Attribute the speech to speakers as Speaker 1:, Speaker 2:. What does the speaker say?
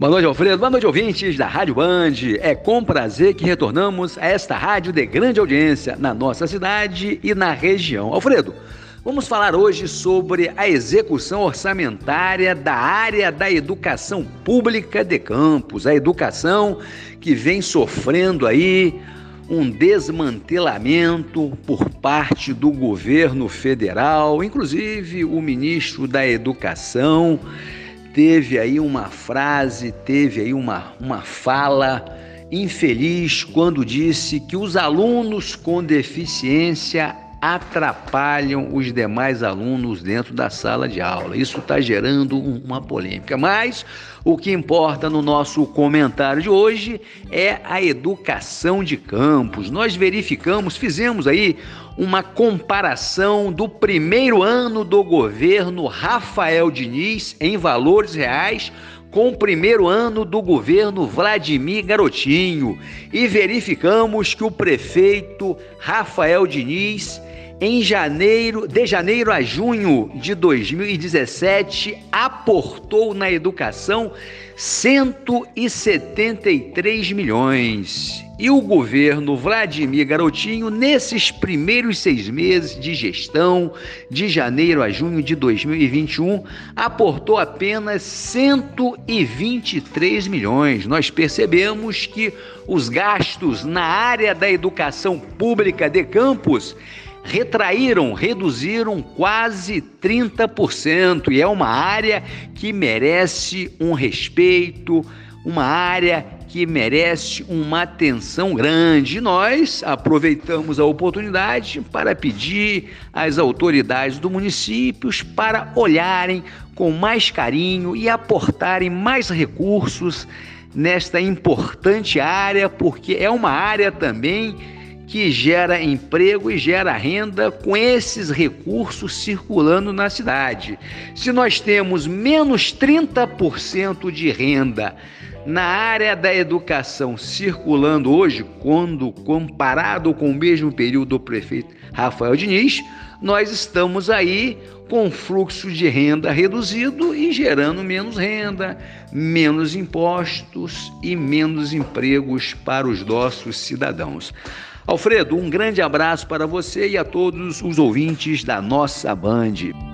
Speaker 1: Boa noite, Alfredo. Boa noite, ouvintes da Rádio Band. É com prazer que retornamos a esta rádio de grande audiência na nossa cidade e na região. Alfredo, vamos falar hoje sobre a execução orçamentária da área da educação pública de Campos, a educação que vem sofrendo aí um desmantelamento por parte do governo federal, inclusive o ministro da Educação teve aí uma frase, teve aí uma, uma fala infeliz quando disse que os alunos com deficiência atrapalham os demais alunos dentro da sala de aula. Isso está gerando uma polêmica. Mas o que importa no nosso comentário de hoje é a educação de campos. Nós verificamos, fizemos aí uma comparação do primeiro ano do governo Rafael Diniz em valores reais com o primeiro ano do governo Vladimir Garotinho e verificamos que o prefeito Rafael Diniz em janeiro, de janeiro a junho de 2017, aportou na educação 173 milhões. E o governo Vladimir Garotinho, nesses primeiros seis meses de gestão, de janeiro a junho de 2021, aportou apenas 123 milhões. Nós percebemos que os gastos na área da educação pública de campos retraíram, reduziram quase 30%, e é uma área que merece um respeito, uma área que merece uma atenção grande. Nós aproveitamos a oportunidade para pedir às autoridades do município para olharem com mais carinho e aportarem mais recursos nesta importante área, porque é uma área também que gera emprego e gera renda com esses recursos circulando na cidade. Se nós temos menos 30% de renda na área da educação circulando hoje, quando comparado com o mesmo período do prefeito Rafael Diniz, nós estamos aí com fluxo de renda reduzido e gerando menos renda, menos impostos e menos empregos para os nossos cidadãos. Alfredo, um grande abraço para você e a todos os ouvintes da nossa Band.